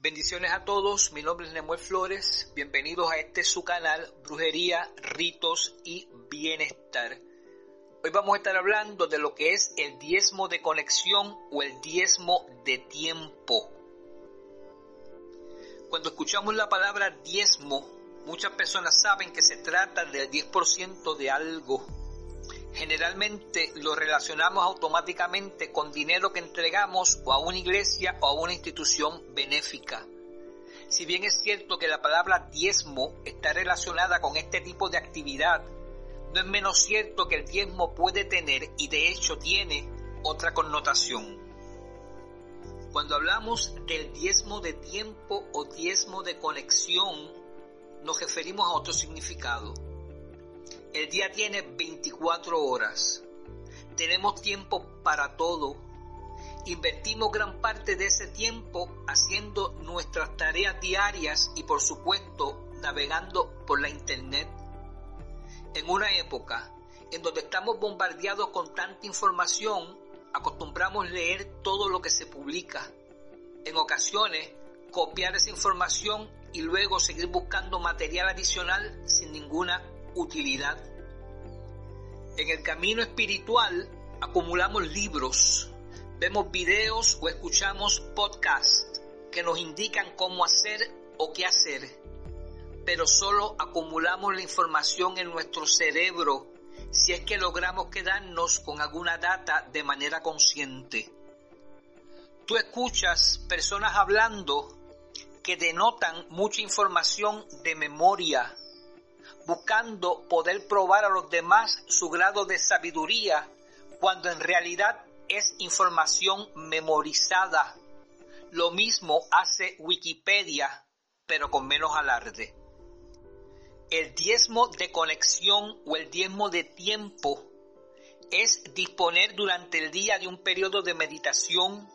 Bendiciones a todos, mi nombre es Nemuel Flores, bienvenidos a este su canal Brujería, Ritos y Bienestar. Hoy vamos a estar hablando de lo que es el diezmo de conexión o el diezmo de tiempo. Cuando escuchamos la palabra diezmo, muchas personas saben que se trata del 10% de algo. Generalmente lo relacionamos automáticamente con dinero que entregamos o a una iglesia o a una institución benéfica. Si bien es cierto que la palabra diezmo está relacionada con este tipo de actividad, no es menos cierto que el diezmo puede tener y de hecho tiene otra connotación. Cuando hablamos del diezmo de tiempo o diezmo de conexión, nos referimos a otro significado. El día tiene 24 horas. Tenemos tiempo para todo. Invertimos gran parte de ese tiempo haciendo nuestras tareas diarias y por supuesto navegando por la internet. En una época en donde estamos bombardeados con tanta información, acostumbramos leer todo lo que se publica. En ocasiones, copiar esa información y luego seguir buscando material adicional sin ninguna utilidad. En el camino espiritual acumulamos libros, vemos videos o escuchamos podcasts que nos indican cómo hacer o qué hacer, pero solo acumulamos la información en nuestro cerebro si es que logramos quedarnos con alguna data de manera consciente. Tú escuchas personas hablando que denotan mucha información de memoria, buscando poder probar a los demás su grado de sabiduría, cuando en realidad es información memorizada. Lo mismo hace Wikipedia, pero con menos alarde. El diezmo de conexión o el diezmo de tiempo es disponer durante el día de un periodo de meditación,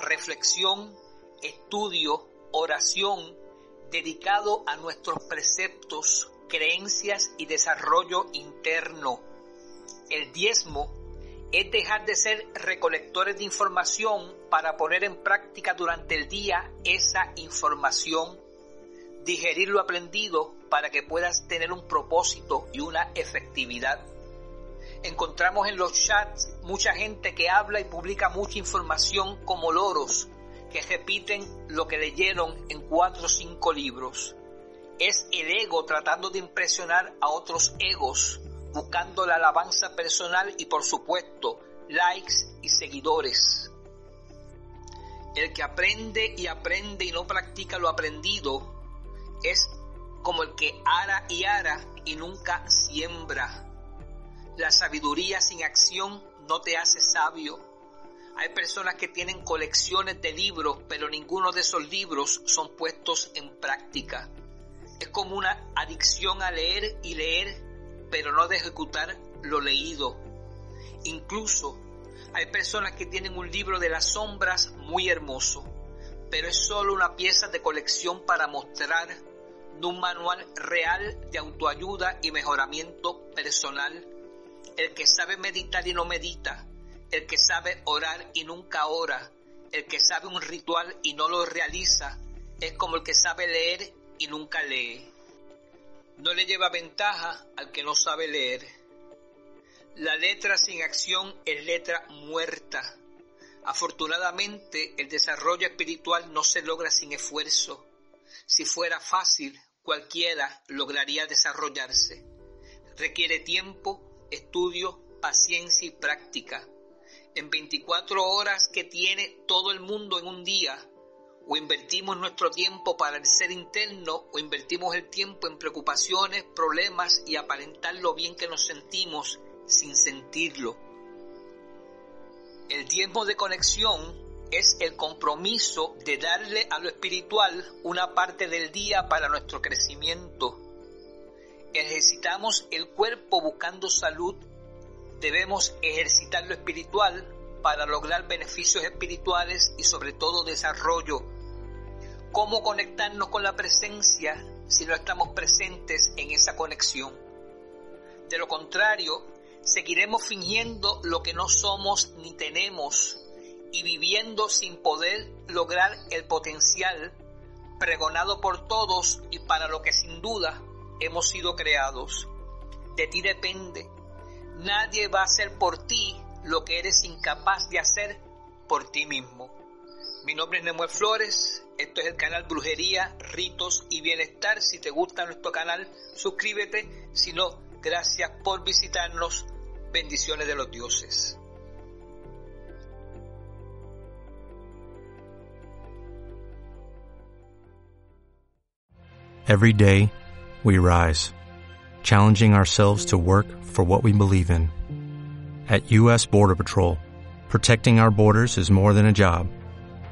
reflexión, estudio, oración, dedicado a nuestros preceptos, creencias y desarrollo interno. El diezmo es dejar de ser recolectores de información para poner en práctica durante el día esa información, digerir lo aprendido para que puedas tener un propósito y una efectividad. Encontramos en los chats mucha gente que habla y publica mucha información como loros, que repiten lo que leyeron en cuatro o cinco libros. Es el ego tratando de impresionar a otros egos, buscando la alabanza personal y por supuesto likes y seguidores. El que aprende y aprende y no practica lo aprendido es como el que ara y ara y nunca siembra. La sabiduría sin acción no te hace sabio. Hay personas que tienen colecciones de libros, pero ninguno de esos libros son puestos en práctica. Es como una adicción a leer y leer, pero no de ejecutar lo leído. Incluso hay personas que tienen un libro de las sombras muy hermoso, pero es solo una pieza de colección para mostrar de un manual real de autoayuda y mejoramiento personal. El que sabe meditar y no medita, el que sabe orar y nunca ora, el que sabe un ritual y no lo realiza, es como el que sabe leer y nunca lee. No le lleva ventaja al que no sabe leer. La letra sin acción es letra muerta. Afortunadamente, el desarrollo espiritual no se logra sin esfuerzo. Si fuera fácil, cualquiera lograría desarrollarse. Requiere tiempo, estudio, paciencia y práctica. En 24 horas que tiene todo el mundo en un día, o invertimos nuestro tiempo para el ser interno o invertimos el tiempo en preocupaciones, problemas y aparentar lo bien que nos sentimos sin sentirlo. El tiempo de conexión es el compromiso de darle a lo espiritual una parte del día para nuestro crecimiento. Ejercitamos el cuerpo buscando salud, debemos ejercitar lo espiritual para lograr beneficios espirituales y sobre todo desarrollo. ¿Cómo conectarnos con la presencia si no estamos presentes en esa conexión? De lo contrario, seguiremos fingiendo lo que no somos ni tenemos y viviendo sin poder lograr el potencial pregonado por todos y para lo que sin duda hemos sido creados. De ti depende. Nadie va a hacer por ti lo que eres incapaz de hacer por ti mismo. Mi nombre es Nemuel Flores, esto es el canal Brujería, Ritos y Bienestar. Si te gusta nuestro canal, suscríbete. Si no, gracias por visitarnos. Bendiciones de los dioses. Every day, we rise, challenging ourselves to work for what we believe in. At U.S. Border Patrol, protecting our borders is more than a job.